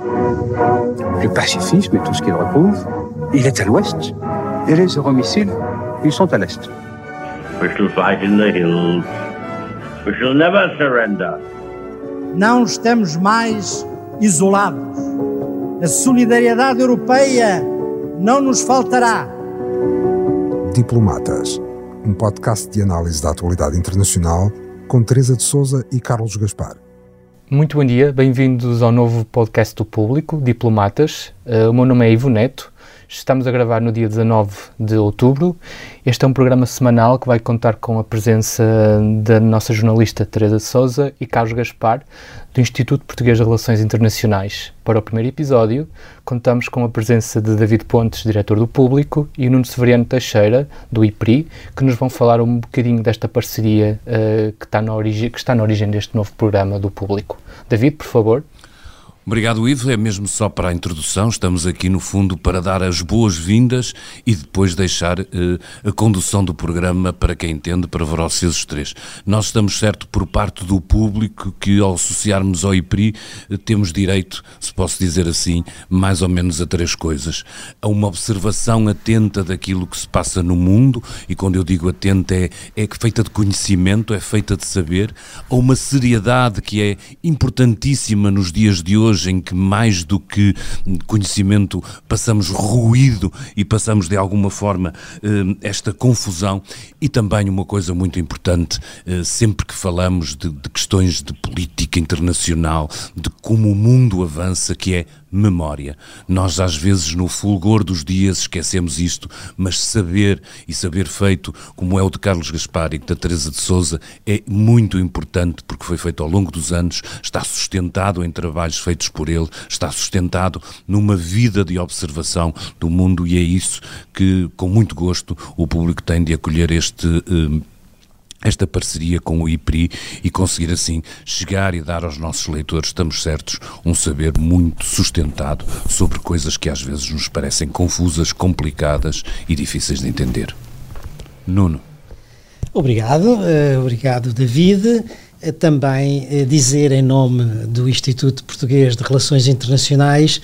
Le pacifisme et tout ce qu'il recouvre, il est à l'ouest. Et les euromissiles, ils sont à l'est. We shall fight in the hills. We shall never surrender. Não estamos mais isolados. A solidariedade europeia não nos faltará. Diplomatas, um podcast de análise da atualidade internacional com Teresa de Souza e Carlos Gaspar. Muito bom dia, bem-vindos ao novo podcast do Público, Diplomatas. Uh, o meu nome é Ivo Neto, estamos a gravar no dia 19 de outubro. Este é um programa semanal que vai contar com a presença da nossa jornalista Teresa Souza e Carlos Gaspar, do Instituto Português de Relações Internacionais. Para o primeiro episódio, contamos com a presença de David Pontes, diretor do Público, e Nuno Severiano Teixeira, do IPRI, que nos vão falar um bocadinho desta parceria uh, que, está na origem, que está na origem deste novo programa do Público. David, por favor. Obrigado, Ivo. É mesmo só para a introdução. Estamos aqui, no fundo, para dar as boas-vindas e depois deixar uh, a condução do programa para quem entende, para vocês os três. Nós estamos certo por parte do público que, ao associarmos ao IPRI, uh, temos direito, se posso dizer assim, mais ou menos a três coisas. A uma observação atenta daquilo que se passa no mundo, e quando eu digo atenta é, é feita de conhecimento, é feita de saber, a uma seriedade que é importantíssima nos dias de hoje hoje em que mais do que conhecimento passamos ruído e passamos de alguma forma eh, esta confusão. E também uma coisa muito importante, eh, sempre que falamos de, de questões de política internacional, de como o mundo avança, que é memória. Nós, às vezes, no fulgor dos dias, esquecemos isto, mas saber e saber feito, como é o de Carlos Gaspar e da Teresa de Souza, é muito importante porque foi feito ao longo dos anos, está sustentado em trabalhos feitos por ele, está sustentado numa vida de observação do mundo e é isso que, com muito gosto, o público tem de acolher este. Eh, esta parceria com o IPRI e conseguir assim chegar e dar aos nossos leitores, estamos certos, um saber muito sustentado sobre coisas que às vezes nos parecem confusas, complicadas e difíceis de entender. Nuno. Obrigado, uh, obrigado David. Uh, também uh, dizer em nome do Instituto Português de Relações Internacionais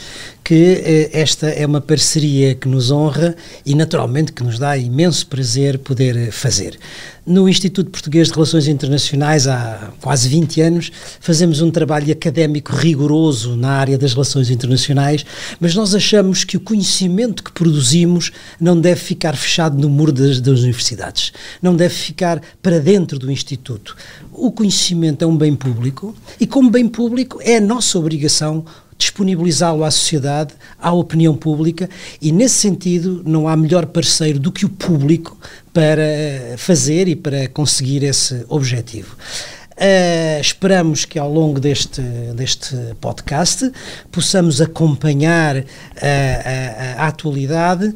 que esta é uma parceria que nos honra e naturalmente que nos dá imenso prazer poder fazer. No Instituto Português de Relações Internacionais, há quase 20 anos, fazemos um trabalho académico rigoroso na área das relações internacionais, mas nós achamos que o conhecimento que produzimos não deve ficar fechado no muro das, das universidades, não deve ficar para dentro do Instituto. O conhecimento é um bem público e, como bem público, é a nossa obrigação disponibilizá-lo à sociedade, à opinião pública, e nesse sentido não há melhor parceiro do que o público para fazer e para conseguir esse objetivo. Uh, esperamos que ao longo deste, deste podcast possamos acompanhar uh, a, a, atualidade, uh,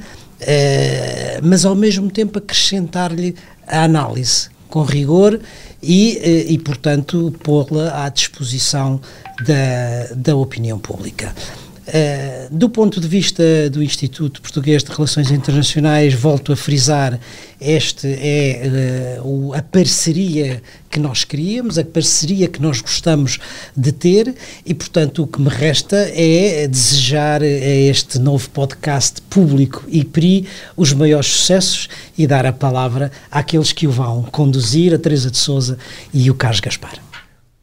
mas ao mesmo tempo acrescentar-lhe a análise com rigor e, e portanto, pô-la à disposição da, da opinião pública. Uh, do ponto de vista do Instituto Português de Relações Internacionais, volto a frisar, esta é uh, a parceria que nós queríamos, a parceria que nós gostamos de ter e, portanto, o que me resta é desejar a este novo podcast público e PRI os maiores sucessos e dar a palavra àqueles que o vão conduzir, a Teresa de Souza e o Carlos Gaspar.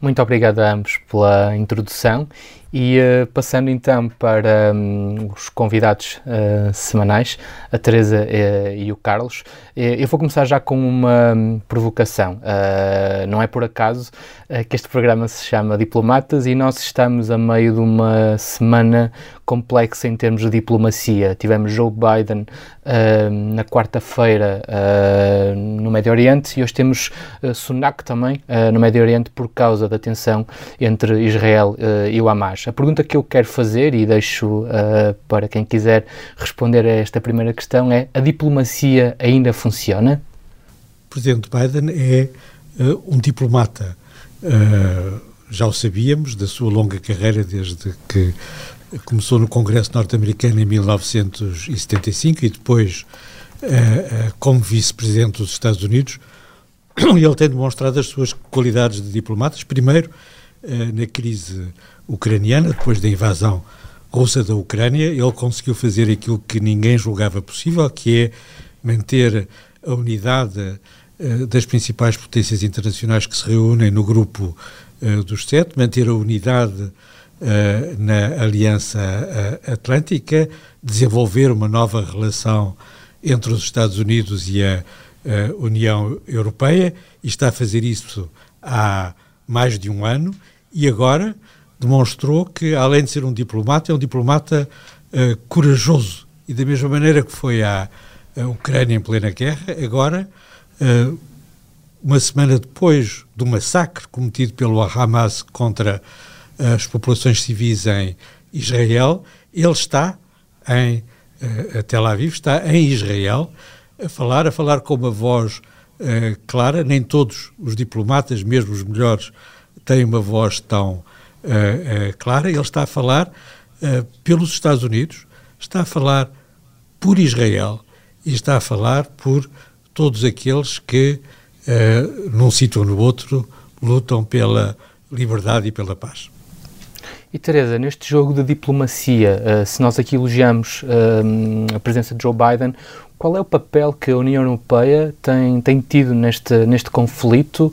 Muito obrigado a ambos pela introdução e uh, passando então para um, os convidados uh, semanais, a Teresa uh, e o Carlos, eu vou começar já com uma um, provocação. não é por acaso que este programa se chama Diplomatas e nós estamos a meio de uma semana complexa em termos de diplomacia. Tivemos Joe Biden na quarta-feira no Médio Oriente e hoje temos Sunak também no Médio Oriente por causa da tensão entre Israel e o Hamas. A pergunta que eu quero fazer, e deixo uh, para quem quiser responder a esta primeira questão, é: a diplomacia ainda funciona? O presidente Biden é uh, um diplomata. Uh, já o sabíamos, da sua longa carreira, desde que começou no Congresso norte-americano em 1975 e depois como vice-presidente dos Estados Unidos. Ele tem demonstrado as suas qualidades de diplomatas. Primeiro, na crise ucraniana, depois da invasão russa da Ucrânia, ele conseguiu fazer aquilo que ninguém julgava possível, que é manter a unidade uh, das principais potências internacionais que se reúnem no grupo uh, dos sete, manter a unidade uh, na Aliança Atlântica, desenvolver uma nova relação entre os Estados Unidos e a União Europeia, e está a fazer isso há mais de um ano, e agora demonstrou que, além de ser um diplomata, é um diplomata uh, corajoso. E da mesma maneira que foi à, à Ucrânia em plena guerra, agora, uh, uma semana depois do massacre cometido pelo Hamas contra as populações civis em Israel, ele está em uh, Tel Aviv, está em Israel, a falar, a falar com uma voz clara. Nem todos os diplomatas, mesmo os melhores, têm uma voz tão uh, uh, clara. Ele está a falar uh, pelos Estados Unidos, está a falar por Israel e está a falar por todos aqueles que, num sítio ou no outro, lutam pela liberdade e pela paz. E Teresa, neste jogo de diplomacia, se nós aqui elogiamos a presença de Joe Biden, qual é o papel que a União Europeia tem, tem tido neste, neste conflito?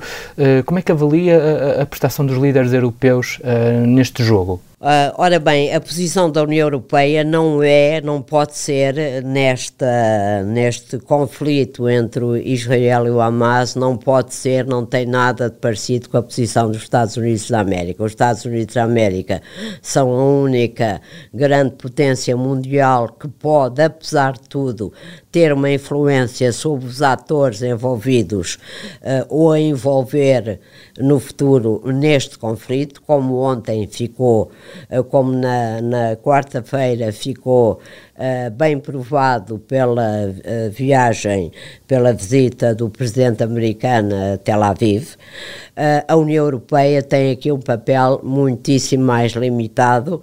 como é que avalia a, a prestação dos líderes europeus neste jogo? Uh, ora bem, a posição da União Europeia não é, não pode ser nesta, neste conflito entre Israel e o Hamas, não pode ser, não tem nada de parecido com a posição dos Estados Unidos da América. Os Estados Unidos da América são a única grande potência mundial que pode, apesar de tudo, ter uma influência sobre os atores envolvidos uh, ou a envolver no futuro neste conflito, como ontem ficou eh, como na, na quarta-feira ficou uh, bem provado pela uh, viagem, pela visita do presidente americano a Tel Aviv, uh, a União Europeia tem aqui um papel muitíssimo mais limitado,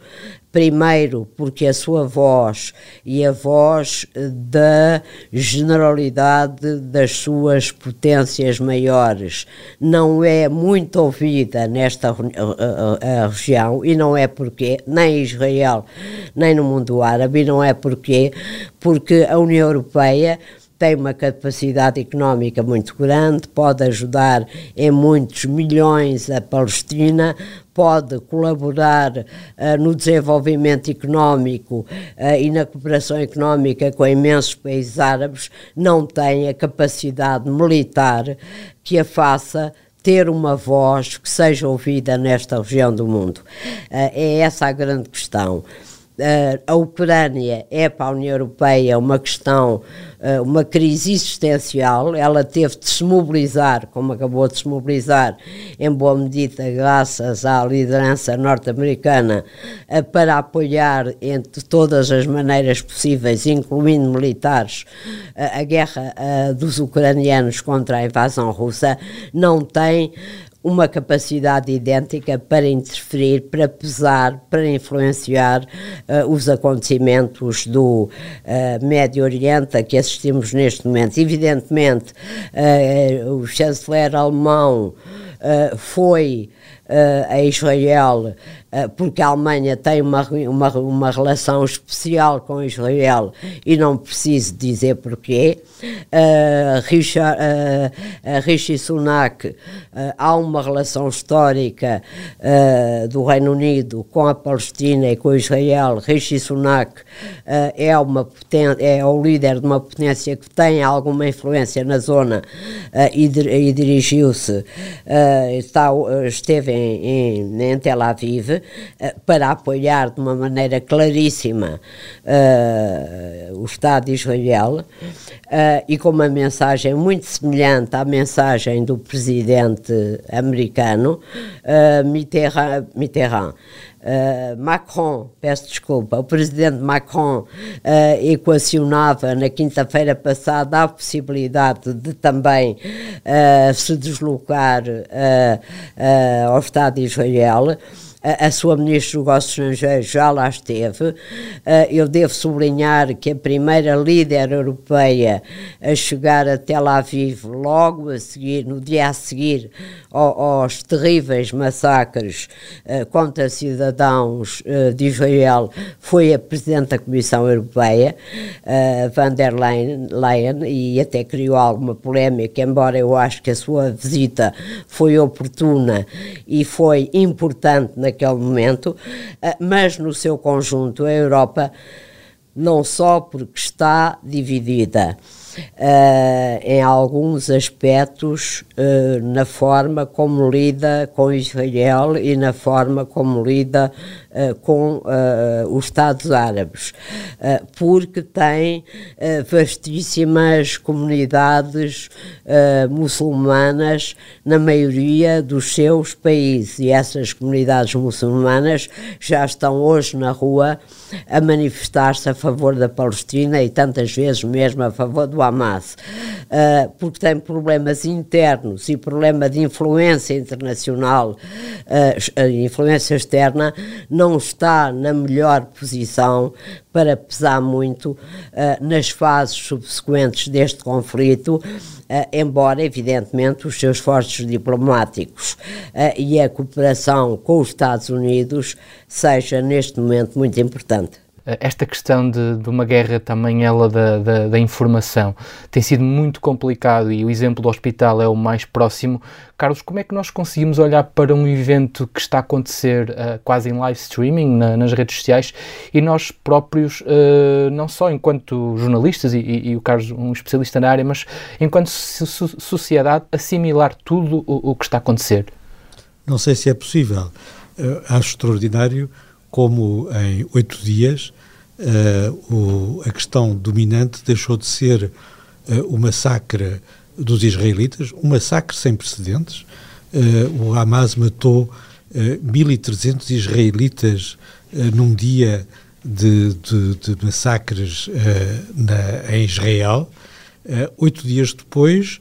Primeiro, porque a sua voz e a voz da generalidade das suas potências maiores. Não é muito ouvida nesta a, a região, e não é porque nem Israel, nem no mundo árabe, e não é porque, porque a União Europeia tem uma capacidade económica muito grande, pode ajudar em muitos milhões a Palestina, pode colaborar uh, no desenvolvimento económico uh, e na cooperação económica com imensos países árabes, não tem a capacidade militar que a faça ter uma voz que seja ouvida nesta região do mundo. Uh, é essa a grande questão. Uh, a Ucrânia é para a União Europeia uma questão, uh, uma crise existencial. Ela teve de se mobilizar, como acabou de se mobilizar, em boa medida, graças à liderança norte-americana, uh, para apoiar, entre todas as maneiras possíveis, incluindo militares, a guerra dos ucranianos contra a invasão russa. Não tem uma capacidade idêntica para interferir, para pesar, para influenciar uh, os acontecimentos do uh, Médio Oriente a que assistimos neste momento. Evidentemente, uh, o chanceler alemão foi a Israel porque a Alemanha tem uma, uma, uma relação especial com Israel e não preciso dizer porquê. Uh, Richard, uh, Rishi Sunak, uh, há uma relação histórica uh, do Reino Unido com a Palestina e com Israel. Rishi Sunak é, uma é o líder de uma potência que tem alguma influência na zona e, e dirigiu-se, esteve em, em, em Tel Aviv para apoiar de uma maneira claríssima uh, o Estado de Israel uh, e com uma mensagem muito semelhante à mensagem do presidente americano uh, Mitterrand. Mitterrand. Uh, Macron, peço desculpa, o presidente Macron uh, equacionava na quinta-feira passada a possibilidade de também uh, se deslocar ao Estado de Israel a, sua Ministra dos Negócios Estrangeiros já lá esteve. Uh, eu devo sublinhar que a primeira líder europeia a chegar a Tel Aviv logo a seguir, no dia a seguir ao, aos terríveis massacres uh, contra cidadãos uh, de Israel, foi a Presidente da Comissão Europeia, van der Leyen, Leyen, e até criou alguma polémica, embora eu acho que a sua visita foi oportuna e foi importante naquele momento, eh, mas no seu conjunto a Europa não só porque está dividida, uh, em alguns aspectos uh, na forma como lida com Israel e na forma como lida uh, com os Estados Árabes, porque tem vastíssimas comunidades muçulmanas na maioria dos seus países. E essas comunidades muçulmanas já estão hoje na rua a manifestar-se a favor da Palestina e tantas vezes mesmo a favor do Hamas, uh, porque tem problemas internos e problema de influência internacional, uh, influência externa, não está na melhor posição para pesar muito uh, nas fases subsequentes deste conflito, uh, embora, evidentemente, os seus esforços diplomáticos uh, e a cooperação com os Estados Unidos seja, neste momento, muito importante. Eh, esta questão de, de, uma guerra também ela da, da, da, informação tem sido muito complicado e o exemplo do hospital é o mais próximo. Carlos, como é que nós conseguimos olhar para um evento que está a acontecer uh, quase em live streaming na, nas redes sociais e nós próprios, uh, não só enquanto jornalistas e, e, e, o Carlos um especialista na área, mas enquanto so sociedade assimilar tudo o, o, que está a acontecer? Não sei se é possível. Uh, acho extraordinário como em oito dias uh, o, a questão dominante deixou de ser uh, o massacre dos israelitas, um massacre sem precedentes. Uh, o Hamas matou uh, 1.300 israelitas num dia de, de, de massacres na, em Israel. oito dias depois,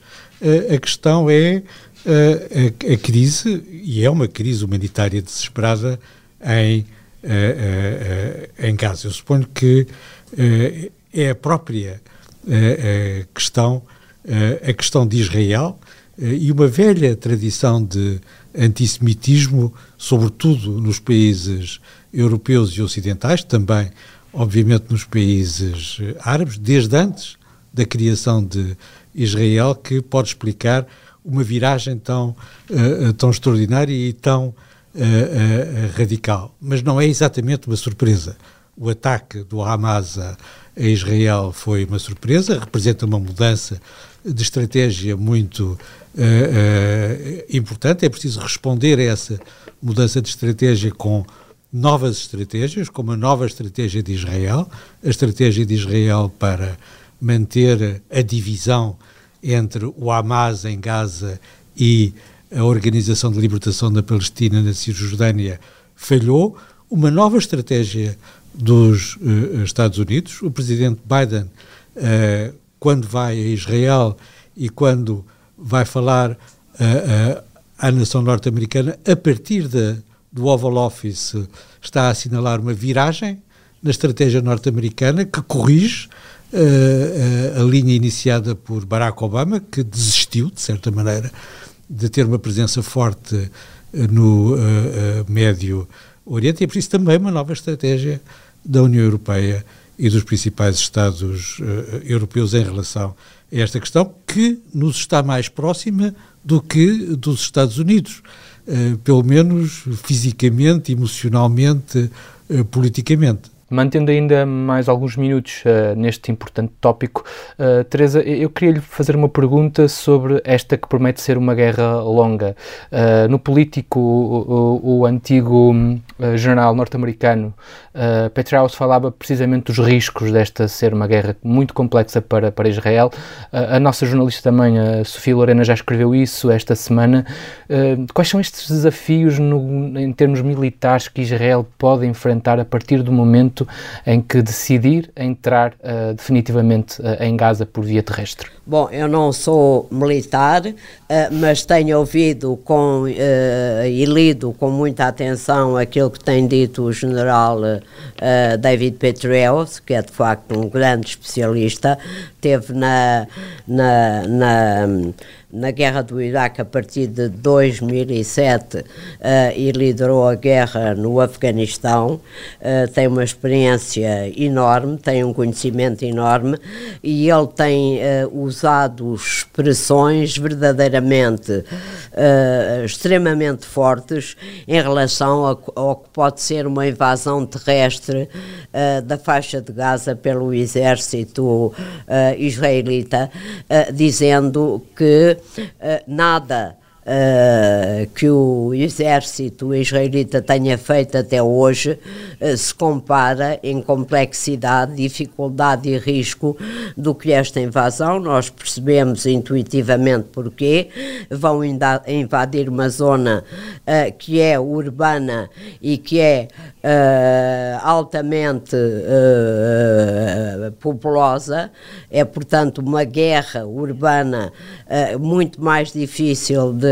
a questão é a, a crise, e é uma crise humanitária desesperada em em Gaza. Eu suponho que é a própria questão, a questão de Israel e uma velha tradição de antissemitismo, sobretudo nos países europeus e ocidentais, também, obviamente, nos países árabes, desde antes da criação de Israel, que pode explicar uma viragem tão, tão extraordinária e tão uh, radical. Mas não é exatamente uma surpresa. O ataque do Hamas a, Israel foi uma surpresa, representa uma mudança de estratégia muito importante. É preciso responder a essa mudança de estratégia com novas estratégias, como a nova estratégia de Israel, a estratégia de Israel para manter a divisão entre o Hamas em Gaza e a Organização de Libertação da Palestina na Cisjordânia falhou, uma nova estratégia dos uh, Estados Unidos. O presidente Biden, uh, quando vai a Israel e quando vai falar uh, à nação norte-americana, a partir de, do Oval Office, está a assinalar uma viragem na estratégia norte-americana que corrige a linha iniciada por Barack Obama, que desistiu, de certa maneira, de ter uma presença forte eh, no uh, uh, Médio Oriente e é preciso também uma nova estratégia da União Europeia e dos principais Estados uh, europeus em relação a esta questão, que nos está mais próxima do que dos Estados Unidos, pelo menos fisicamente, emocionalmente, politicamente. Mantendo ainda mais alguns minutos uh, neste importante tópico, uh, Teresa, eu queria lhe fazer uma pergunta sobre esta que promete ser uma guerra longa. Uh, no político, o, o, o antigo general norte-americano Petraeus falava precisamente dos riscos desta ser uma guerra muito complexa para, para Israel. a nossa jornalista também, a Sofia Lorena, já escreveu isso esta semana. quais são estes desafios no, em termos militares que Israel pode enfrentar a partir do momento momento em que decidir entrar uh, definitivamente uh, em Gaza por via terrestre? Bom, eu não sou militar, uh, mas tenho ouvido com, e lido com muita atenção aquilo que tem dito o general David Petraeus, que é de facto um grande especialista, teve na, na, na na guerra do Iraque a partir de 2007 uh, eh, e liderou a guerra no Afeganistão. Uh, tem uma experiência enorme, tem um conhecimento enorme e ele tem uh, usado expressões verdadeiramente extremamente fortes em relação ao, que pode ser uma invasão terrestre da faixa de Gaza pelo exército israelita, dizendo que nada Uh, que o exército israelita tenha feito até hoje uh, se compara em complexidade, dificuldade e risco do que esta invasão. Nós percebemos intuitivamente porquê. Vão invadir uma zona uh, que é urbana e que é altamente populosa. É, portanto, uma guerra urbana muito mais difícil de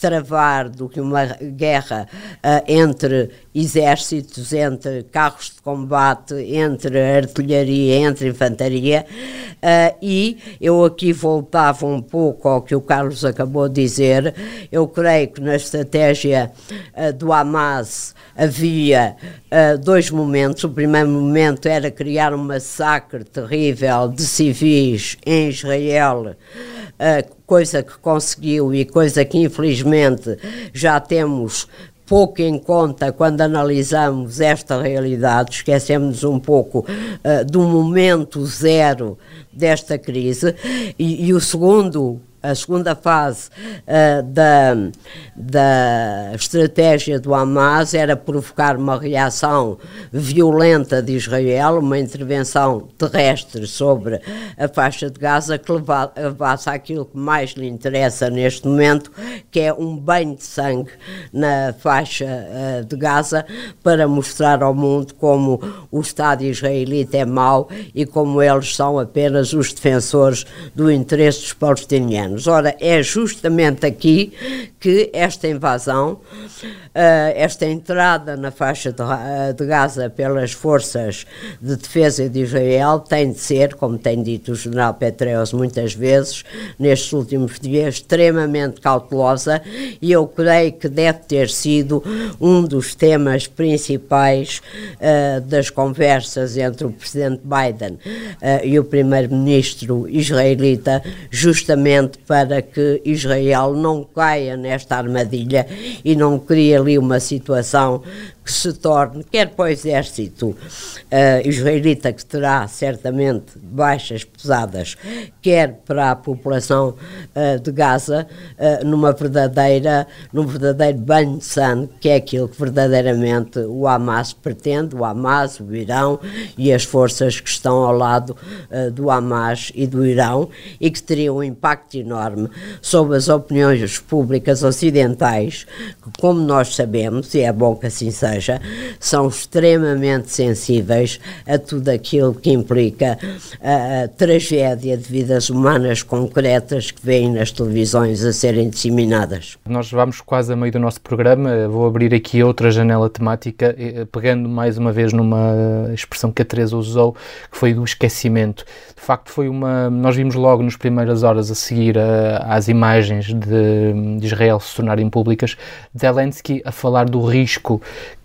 travar do que uma guerra uh, entre exércitos, entre carros de combate, entre artilharia, entre infantaria. Uh, e eu aqui voltava um pouco ao que o Carlos acabou de dizer. Eu creio que na estratégia uh, do Hamas havia dois momentos. O primeiro momento era criar um massacre terrível de civis em Israel coisa que conseguiu e coisa que infelizmente já temos pouco em conta quando analisamos esta realidade, esquecemos um pouco uh, do momento zero desta crise. E, e o segundo a segunda fase uh, da, da estratégia do Hamas era provocar uma reação violenta de Israel, uma intervenção terrestre sobre a faixa de Gaza que levasse àquilo que mais lhe interessa neste momento, que é um banho de sangue na faixa uh, de Gaza para mostrar ao mundo como o Estado israelita é mau e como eles são apenas os defensores do interesse dos palestinianos anos. Ora, é justamente aqui que esta invasão, uh, esta entrada na faixa de, uh, de, Gaza pelas forças de defesa de Israel tem de ser, como tem dito o general Petreus muitas vezes, nestes últimos dias, extremamente cautelosa e eu creio que deve ter sido um dos temas principais uh, das conversas entre o presidente Biden e o primeiro-ministro israelita, justamente para que Israel não caia nesta armadilha e não crie ali uma situação que se torne, quer para o exército uh, israelita, que terá certamente baixas pesadas, quer para a população uh, de Gaza, uh, numa verdadeira, num verdadeiro banho de sangue, que é aquilo que verdadeiramente o Hamas pretende, o Hamas, o Irão e as forças que estão ao lado do Hamas e do Irão e que teriam um impacto enorme sobre as opiniões públicas ocidentais, que, como nós sabemos, e é bom que assim seja, seja, são extremamente sensíveis a tudo aquilo que implica a, a tragédia de vidas humanas concretas que vêm nas televisões a serem disseminadas. Nós vamos quase a meio do nosso programa, vou abrir aqui outra janela temática, eh, pegando mais uma vez numa expressão que a Teresa usou, que foi do esquecimento. De facto, foi uma. Nós vimos logo nas primeiras horas a seguir a, às imagens de, de Israel se tornarem públicas, Zelensky a falar do risco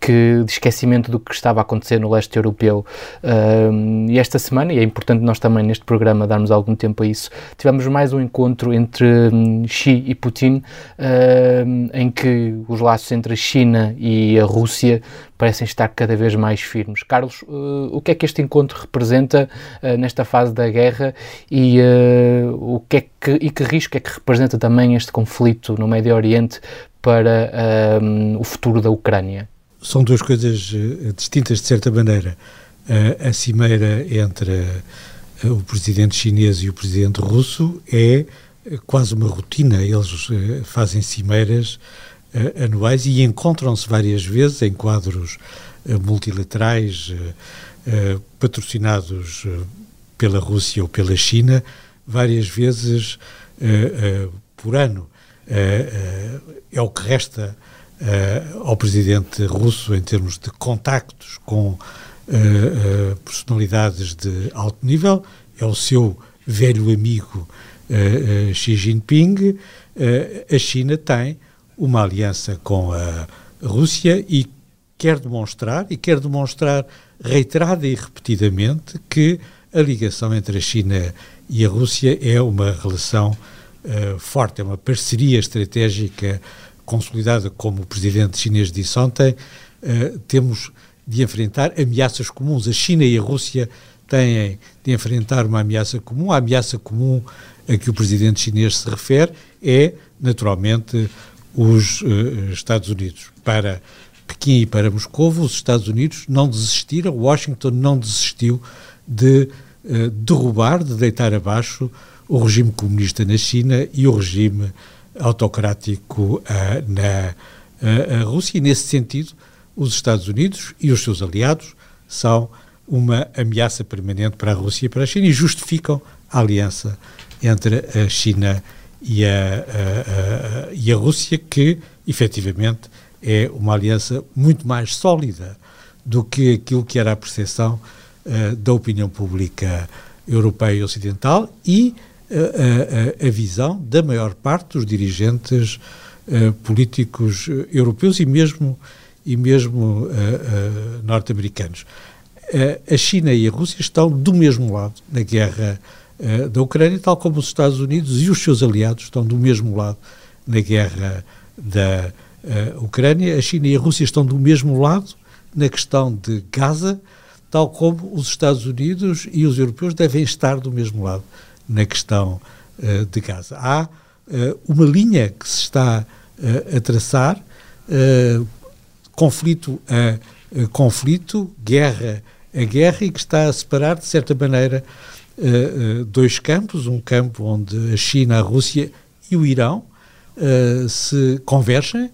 que, de esquecimento do que estava a acontecer no leste europeu. Uh, e esta semana, e é importante nós também neste programa darmos algum tempo a isso, tivemos mais um encontro entre um, Xi e Putin, uh, em que os laços entre a China e a Rússia parecem estar cada vez mais firmes. Carlos, uh, o que é que este encontro representa uh, nesta fase da guerra e, uh, o que é que, e que risco é que representa também este conflito no Médio Oriente para o futuro da Ucrânia? São duas coisas uh, distintas de certa maneira. A cimeira entre uh, o presidente chinês e o presidente russo é quase uma rotina. Eles fazem cimeiras anuais e encontram-se várias vezes em quadros multilaterais patrocinados pela Rússia ou pela China várias vezes por ano. é o que resta ao presidente russo em termos de contactos com personalidades de alto nível, é o seu velho amigo Xi Jinping. a China tem uma aliança com a Rússia e quer demonstrar, e quer demonstrar reiterada e repetidamente, que a ligação entre a China e a Rússia é uma relação uh, forte, é uma parceria estratégica consolidada, como o presidente chinês disse ontem. Uh, temos de enfrentar ameaças comuns. A China e a Rússia têm de enfrentar uma ameaça comum. A ameaça comum a que o presidente chinês se refere é, naturalmente, os uh, Estados Unidos. Para Pequim e para Moscou, os Estados Unidos não desistiram, Washington não desistiu de uh, derrubar, de deitar abaixo o regime comunista na China e o regime autocrático uh, na Rússia. E, nesse sentido, os Estados Unidos e os seus aliados são uma ameaça permanente para a Rússia e para a China e justificam a aliança entre a China e a, a, a, e a Rússia, que efetivamente é uma aliança muito mais sólida do que aquilo que era a percepção uh, da opinião pública europeia e ocidental e uh, a, visão da maior parte dos dirigentes uh, políticos europeus e mesmo, e mesmo norte-americanos. a China e a Rússia estão do mesmo lado na guerra uh, da Ucrânia, tal como os Estados Unidos e os seus aliados estão do mesmo lado na guerra da uh, Ucrânia. A China e a Rússia estão do mesmo lado na questão de Gaza, tal como os Estados Unidos e os europeus devem estar do mesmo lado na questão uh, de Gaza. Há uma linha que se está a traçar, conflito a conflito, guerra a guerra, e que está a separar, de certa maneira, uh, dois campos, um campo onde a China, a Rússia e o Irão uh, se convergem,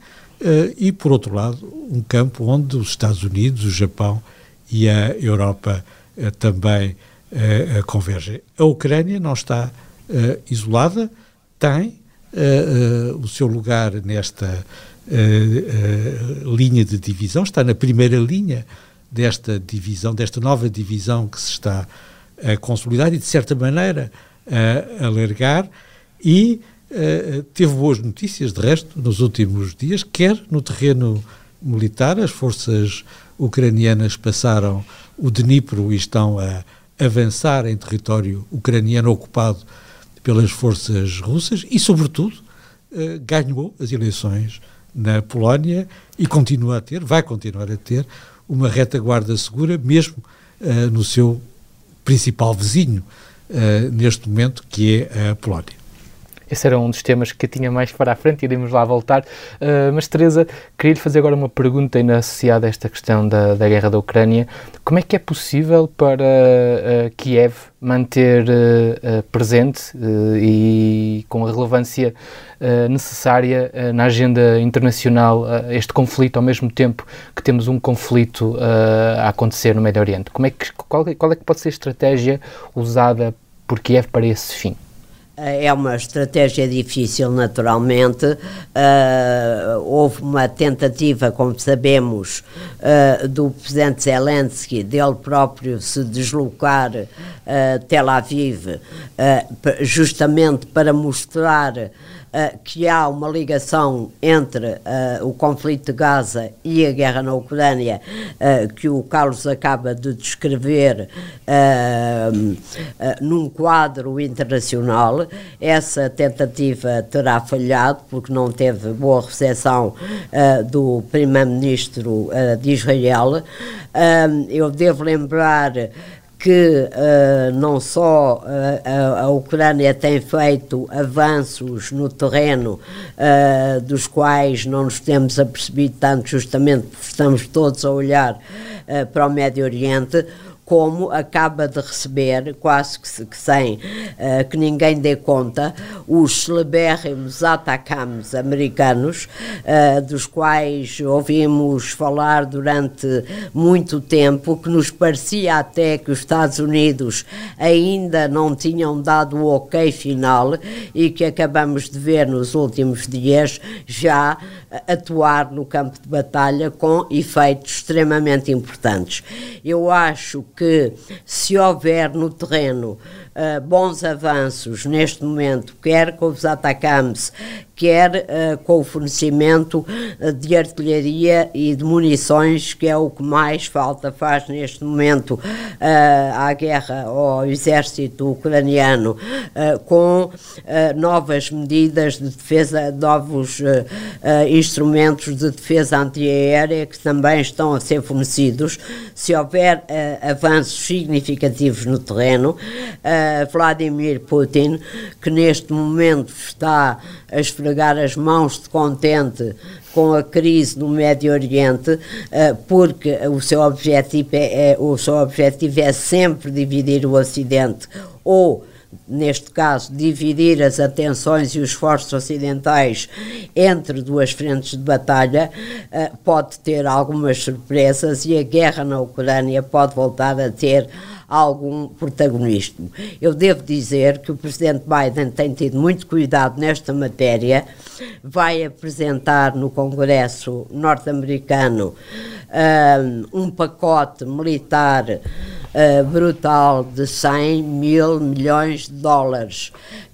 e, por outro lado, um campo onde os Estados Unidos, o Japão e a Europa também convergem. A Ucrânia não está isolada, tem o seu lugar nesta linha de divisão, está na primeira linha desta divisão, desta nova divisão que se está a consolidar e, de certa maneira, a alargar e uh, teve boas notícias, de resto, nos últimos dias, quer no terreno militar, as forças ucranianas passaram o Dnipro e estão a avançar em território ucraniano ocupado pelas forças russas e, sobretudo, uh, ganhou as eleições na Polónia e continua a ter, vai continuar a ter, uma retaguarda segura, mesmo uh, no seu principal vizinho uh, neste momento, que é a Polónia. Esse era um dos temas que tinha mais para a frente, iremos lá voltar. Uh, mas, Teresa, queria lhe fazer agora uma pergunta ainda associada a esta questão da, da guerra da Ucrânia. Como é que é possível para uh, Kiev manter uh, presente e com a relevância necessária na agenda internacional este conflito, ao mesmo tempo que temos um conflito a acontecer no Médio Oriente? Como é que, qual, qual é que pode ser a estratégia usada por Kiev para esse fim? É uma estratégia difícil, naturalmente. Uh, houve uma tentativa, como sabemos, uh, do presidente Zelensky, dele próprio se deslocar a uh, Tel Aviv, justamente para mostrar uh, que há uma ligação entre uh, o conflito de Gaza e a guerra na Ucrânia, uh, que o Carlos acaba de descrever num quadro internacional. Essa tentativa terá falhado, porque não teve boa recepção do primeiro-ministro de Israel. eu devo lembrar que uh, não só uh, a, Ucrânia tem feito avanços no terreno uh, dos quais não nos temos apercebido tanto, justamente porque estamos todos a olhar para o Médio Oriente, como acaba de receber, quase que, que sem uh, que ninguém dê conta, os celebérrimos atacams americanos, uh, dos quais ouvimos falar durante muito tempo, que nos parecia até que os Estados Unidos ainda não tinham dado o ok final e que acabamos de ver nos últimos dias já atuar no campo de batalha com efeitos extremamente importantes. Eu acho que se houver no terreno uh, bons avanços neste momento, quer com os atacams, quer uh, com o fornecimento uh, de artilharia e de munições, que é o que mais falta faz neste momento à guerra ao exército ucraniano, com novas medidas de defesa, novos instrumentos de defesa antiaérea que também estão a ser fornecidos. Se houver avanços significativos no terreno, Vladimir Putin, que neste momento está a esfregar as mãos de contente com a crise no Médio Oriente, eh, porque o seu objetivo é, é, o seu objetivo é sempre dividir o Ocidente ou neste caso, dividir as atenções e os esforços ocidentais entre duas frentes de batalha, eh, pode ter algumas surpresas e a guerra na Ucrânia pode voltar a ter algum protagonismo. Eu devo dizer que o presidente Biden tem tido muito cuidado nesta matéria, vai apresentar no Congresso norte-americano um, um pacote militar uh, brutal de 100 mil milhões de dólares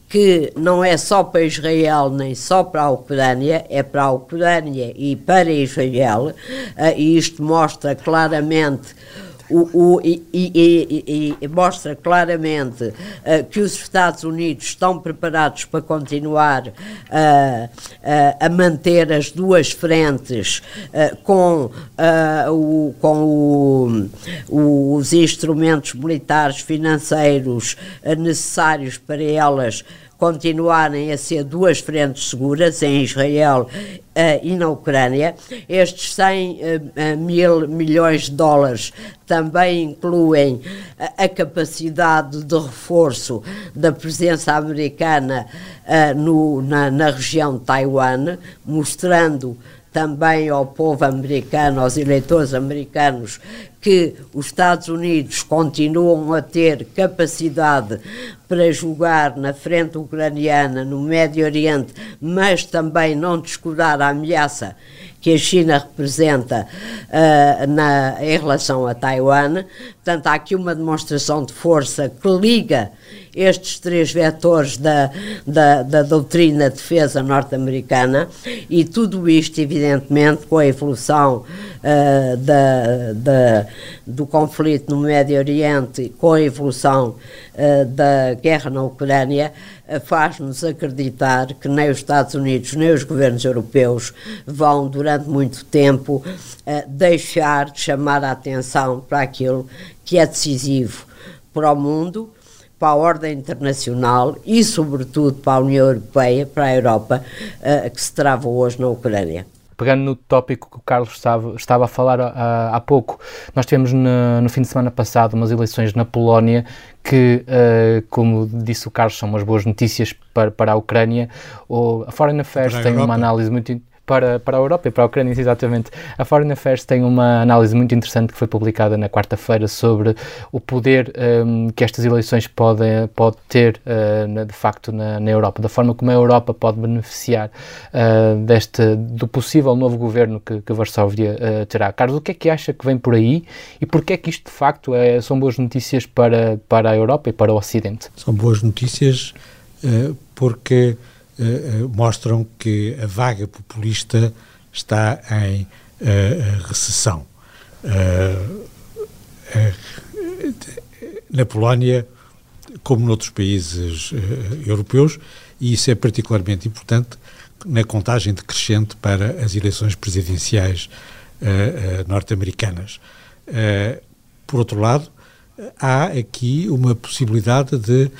que não é só para Israel nem só para a Ucrânia, é para a Ucrânia e para Israel, uh, e isto mostra claramente o, o, e, e, e, mostra claramente uh, que os Estados Unidos estão preparados para continuar uh, uh, a manter as duas frentes com, o, com o, os instrumentos militares financeiros necessários para elas continuarem a ser duas frentes seguras em Israel uh, e na Ucrânia. Estes 100 uh, uh, mil milhões de dólares também incluem a capacidade de reforço da presença americana no, na, na região de Taiwan, mostrando também ao povo americano, aos eleitores americanos, que os Estados Unidos continuam a ter capacidade para julgar na frente ucraniana, no Médio Oriente, mas também não descurar a ameaça que a China representa uh, na, em relação a Taiwan. Portanto, há aqui uma demonstração de força que liga estes três vetores da, da, da doutrina de defesa norte-americana e tudo isto, evidentemente, com a evolução uh, da, da, do conflito no Médio Oriente, com a evolução uh, da guerra na Ucrânia, faz-nos acreditar que nem os Estados Unidos nem os governos europeus vão, durante muito tempo, deixar de chamar a atenção para aquilo que é decisivo para o mundo para a ordem internacional e, sobretudo, para a União Europeia, para a Europa, uh, que se trava hoje na Ucrânia. Pegando no tópico que o Carlos estava, estava a falar há, ah, há pouco, nós tivemos no, no, fim de semana passado umas eleições na Polónia que, uh, como disse o Carlos, são umas boas notícias para, para a Ucrânia. O, a Foreign Affairs tem Europa. uma análise muito para, para a Europa e para a Ucrânia, exatamente. A Foreign Affairs tem uma análise muito interessante que foi publicada na quarta-feira sobre o poder um, que estas eleições podem pode ter, uh, na, de facto, na, na, Europa, da forma como a Europa pode beneficiar uh, deste, do possível novo governo que, que Varsóvia uh, terá. Carlos, o que é que acha que vem por aí e porquê é que isto, de facto, é, são boas notícias para, para a Europa e para o Ocidente? São boas notícias porque mostram que a vaga populista está em uh, recessão. na Polónia, como noutros países europeus, e isso é particularmente importante na contagem decrescente para as eleições presidenciais norte-americanas. por outro lado, há aqui uma possibilidade de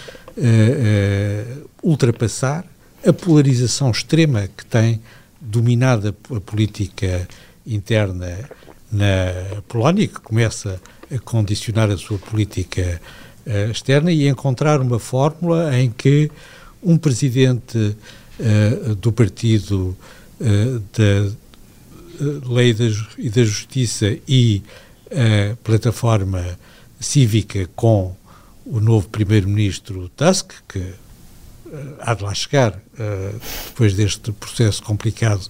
ultrapassar a polarização extrema que tem dominado a política interna na Polónia, que começa condicionar a sua política uh, externa e encontrar uma fórmula em que um presidente uh, do partido uh, da Lei e da Justiça e a plataforma cívica com o novo primeiro-ministro Tusk, que há de lá chegar depois deste processo complicado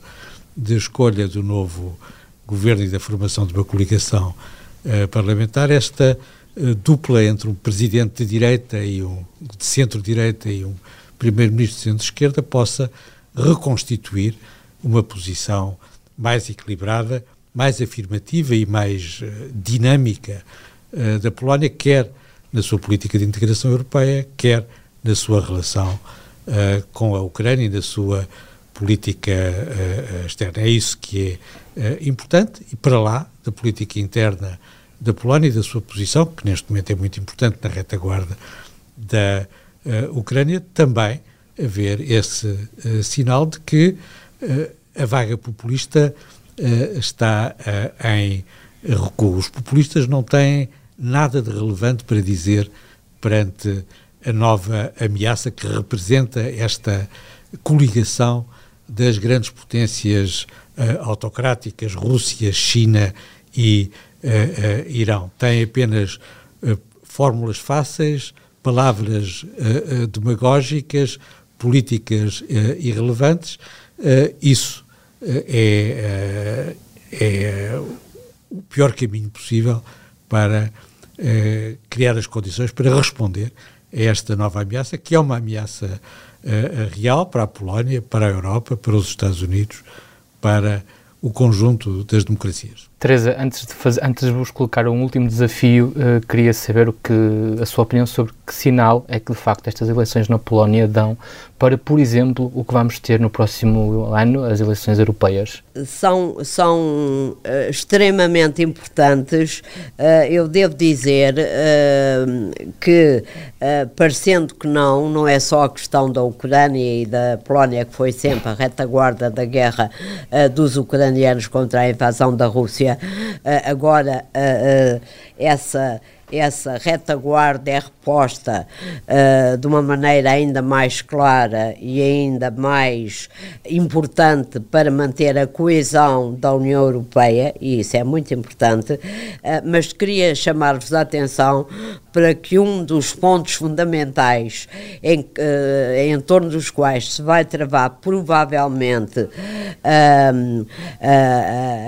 de escolha do novo governo e da formação de uma coligação parlamentar, esta dupla entre um presidente de direita e um de centro-direita e um primeiro-ministro de centro-esquerda possa reconstituir uma posição mais equilibrada, mais afirmativa e mais dinâmica da Polónia, quer na sua política de integração europeia, quer na sua relação uh, com a Ucrânia e na sua política externa. É isso que é importante e para lá da política interna da Polónia e da sua posição, que neste momento é muito importante na retaguarda da uh, Ucrânia, também haver esse uh, sinal de que uh, a vaga populista está em recuo. Os populistas não têm nada de relevante para dizer perante a nova ameaça que representa esta coligação das grandes potências autocráticas, Rússia, China e uh, Irão. Tem apenas uh, fórmulas fáceis, palavras demagógicas, políticas irrelevantes. isso é, é o pior caminho possível para criar as condições para responder a esta nova ameaça, que é uma ameaça real para a Polónia, para a Europa, para os Estados Unidos, para o conjunto das democracias. Teresa, antes de, fazer, antes de vos colocar um último desafio, uh, queria saber o que, a sua opinião sobre que sinal é que de facto estas eleições na Polónia dão para, por exemplo, o que vamos ter no próximo ano, as eleições europeias. São, são uh, extremamente importantes. Uh, eu devo dizer que, parecendo que não, não é só a questão da Ucrânia e da Polónia, que foi sempre a retaguarda da guerra dos ucranianos contra a invasão da Rússia agora, uh, essa essa retaguarda é reposta uh, de uma maneira ainda mais clara e ainda mais importante para manter a coesão da União Europeia, e isso é muito importante, uh, mas queria chamar-vos a atenção para que um dos pontos fundamentais em, uh, em torno dos quais se vai travar provavelmente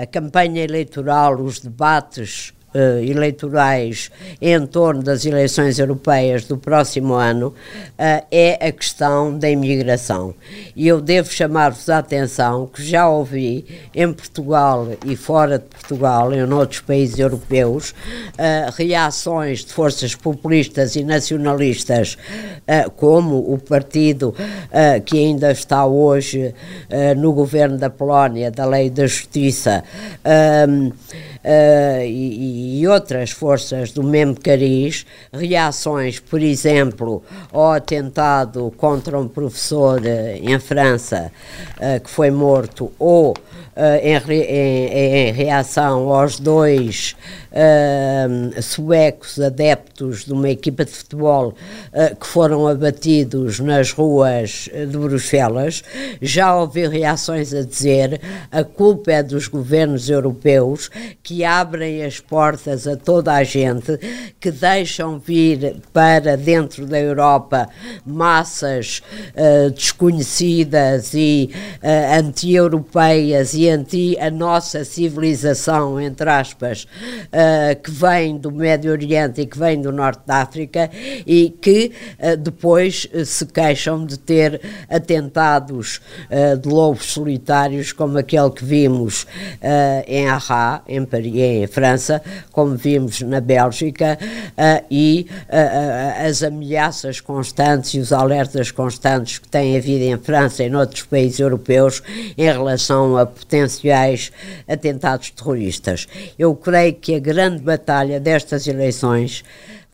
a campanha eleitoral, os debates uh, eleitorais em torno das eleições europeias do próximo ano uh, é a questão da imigração. E eu devo chamar-vos a atenção que já ouvi em Portugal e fora de Portugal, em outros países europeus, uh, reações de forças populistas e nacionalistas, como o partido que ainda está hoje no governo da Polónia, da Lei da Justiça e, e, outras forças do mesmo cariz, reações, por exemplo, ao atentado contra um professor uh, em França uh, que foi morto, ou em, em, em, reação aos dois uh, suecos adeptos de uma equipa de futebol uh, que foram abatidos nas ruas de Bruxelas, já ouvi reações a dizer a culpa é dos governos europeus que abrem as portas a toda a gente, que deixam vir para dentro da Europa massas uh, desconhecidas e uh, anti-europeias e a nossa civilização, entre aspas, uh, que vem do Médio Oriente e que vem do Norte da África e que uh, depois uh, se queixam de ter atentados de lobos solitários, como aquele que vimos em Arras, em Paris, em França, como vimos na Bélgica, e as ameaças constantes e os alertas constantes que têm havido em França e em outros países europeus em relação a potenciais atentados terroristas. Eu creio que a grande batalha destas eleições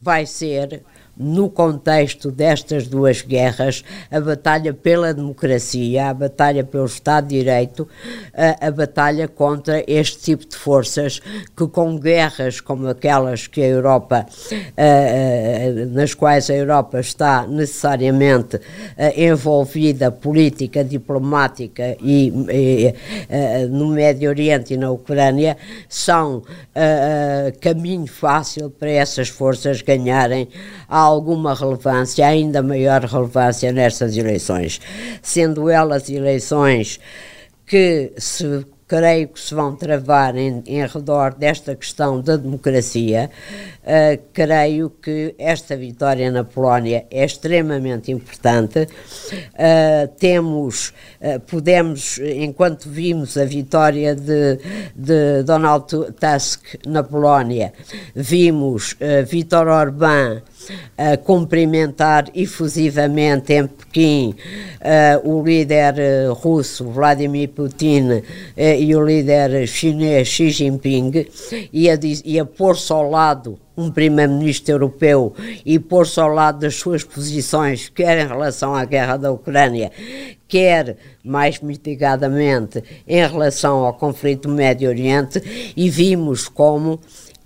vai ser no contexto destas duas guerras, a batalha pela democracia, a batalha pelo Estado de Direito, a, a batalha contra este tipo de forças que, com guerras como aquelas que a Europa, uh, nas quais a Europa está necessariamente uh, envolvida, política, diplomática e, e uh, no Médio Oriente e na Ucrânia, são caminho fácil para essas forças ganharem alguma relevância, ainda maior relevância nestas eleições, sendo elas eleições que se creio que se vão travar em, em redor desta questão da democracia. Uh, creio que esta vitória na Polónia é extremamente importante. Uh, temos, uh, podemos, enquanto vimos a vitória de, de Donald Tusk na Polónia, vimos Vítor Orbán a cumprimentar efusivamente em Pequim uh, o líder uh, russo Vladimir Putin uh, e o líder chinês Xi Jinping e a, e a pôr-se ao lado um primeiro-ministro europeu e pôr-se ao lado das suas posições, quer em relação à guerra da Ucrânia, quer mais mitigadamente em relação ao conflito do Médio Oriente, e vimos como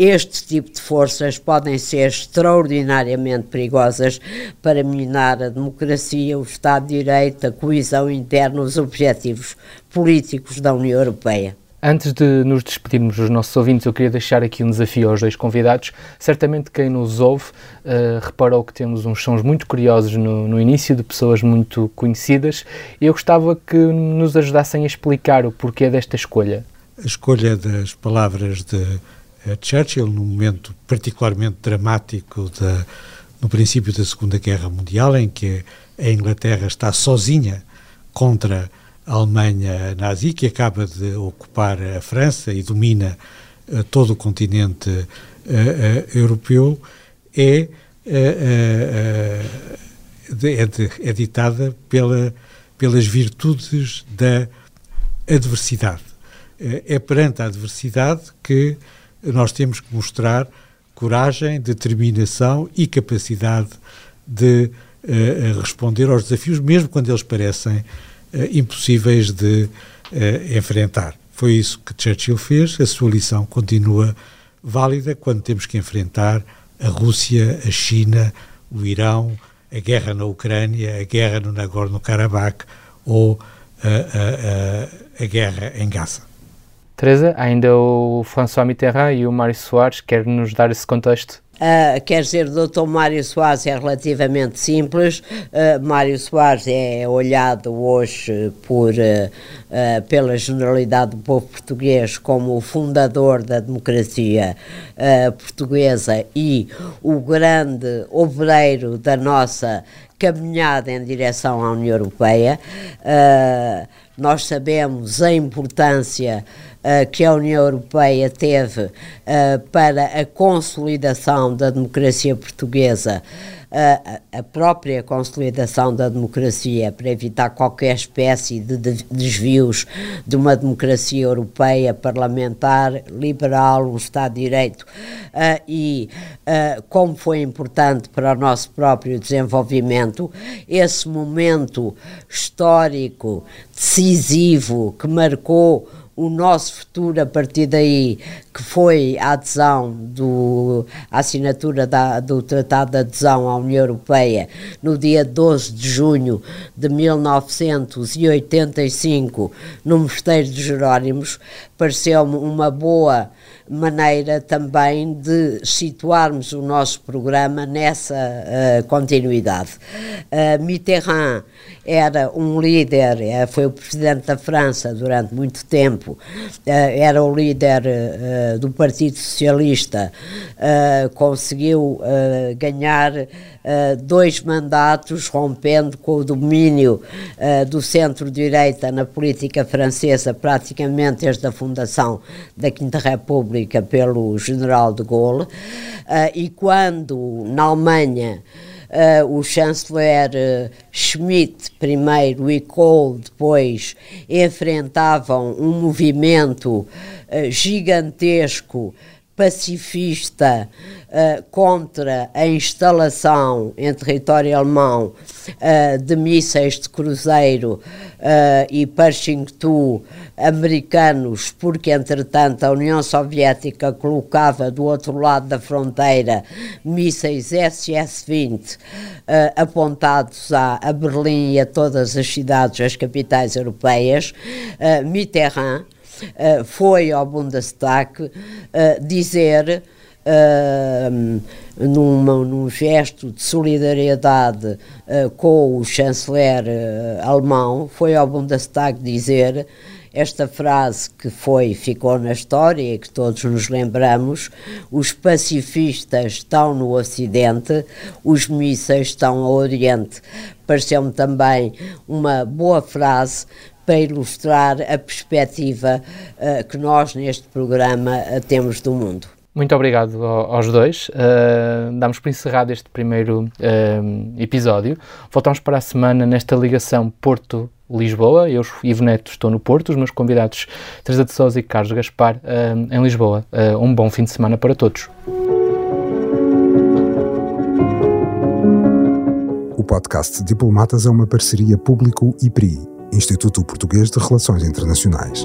este tipo de forças podem ser extraordinariamente perigosas para minar a democracia, o Estado de Direito, a coesão interna, os objetivos políticos da União Europeia. Antes de nos despedirmos dos nossos ouvintes, eu queria deixar aqui um desafio aos dois convidados. Certamente quem nos ouve uh, reparou que temos uns sons muito curiosos no, no, início, de pessoas muito conhecidas, e eu gostava que nos ajudassem a explicar o porquê desta escolha. A escolha das palavras de Churchill, num momento particularmente dramático da, no princípio da Segunda Guerra Mundial, em que a Inglaterra está sozinha contra a Alemanha nazi, que acaba de ocupar a França e domina uh, todo o continente uh, uh, europeu, é, é, de, é ditada pela, pelas virtudes da adversidade. É perante a adversidade que nós temos que mostrar coragem, determinação e capacidade de uh, responder aos desafios, mesmo quando eles parecem uh, impossíveis de uh, enfrentar. Foi isso que Churchill fez, a sua lição continua válida quando temos que enfrentar a Rússia, a China, o Irão, a guerra na Ucrânia, a guerra no Nagorno-Karabakh ou a, a, a, a guerra em Gaza. Teresa, ainda o François Mitterrand e o Mário Soares querem nos dar esse contexto? Uh, quer dizer, o doutor Mário Soares é relativamente simples. Uh, Mário Soares é olhado hoje por, uh, pela generalidade do povo português como o fundador da democracia portuguesa e o grande obreiro da nossa caminhada em direção à União Europeia. nós sabemos a importância uh, que a União Europeia teve uh, para a consolidação da democracia portuguesa. A, própria consolidação da democracia para evitar qualquer espécie de desvios de uma democracia europeia parlamentar, liberal, um Estado de Direito. Uh, e uh, como foi importante para o nosso próprio desenvolvimento, esse momento histórico, decisivo, que marcou o nosso futuro a partir daí, que foi a adesão, do, a assinatura da, do Tratado de Adesão à União Europeia no dia 12 de junho de 1985, no Mosteiro de Jerónimos, pareceu-me uma boa maneira também de situarmos o nosso programa nessa uh, continuidade. Uh, Mitterrand era um líder, eh, foi o presidente da França durante muito tempo, era o líder do Partido Socialista, conseguiu ganhar dois mandatos, rompendo com o domínio do centro-direita na política francesa praticamente desde a fundação da Quinta República pelo general de Gaulle, e quando na Alemanha Uh, o chanceler uh, Schmidt primeiro e Kohl depois enfrentavam um movimento uh, gigantesco pacifista uh, contra a instalação em território alemão uh, de mísseis de cruzeiro uh, e Pershing-2 americanos, porque entretanto a União Soviética colocava do outro lado da fronteira mísseis SS-20 apontados a, a, Berlim e a todas as cidades, as capitais europeias. Mitterrand uh, foi ao Bundestag uh, dizer, uh, num gesto de solidariedade com o chanceler alemão, foi ao Bundestag dizer esta frase que foi ficou na história e que todos nos lembramos: os pacifistas estão no Ocidente, os mísseis estão ao Oriente. Pareceu-me também uma boa frase para ilustrar a perspectiva uh, que nós neste programa uh, temos do mundo. Muito obrigado aos dois. Uh, damos por encerrado este primeiro uh, episódio. Voltamos para a semana nesta ligação Porto-Lisboa. Eu, Ivo Neto, estou no Porto. Os meus convidados, Teresa de Souza e Carlos Gaspar, uh, em Lisboa. um bom fim de semana para todos. O podcast Diplomatas é uma parceria público-IPRI Instituto Português de Relações Internacionais.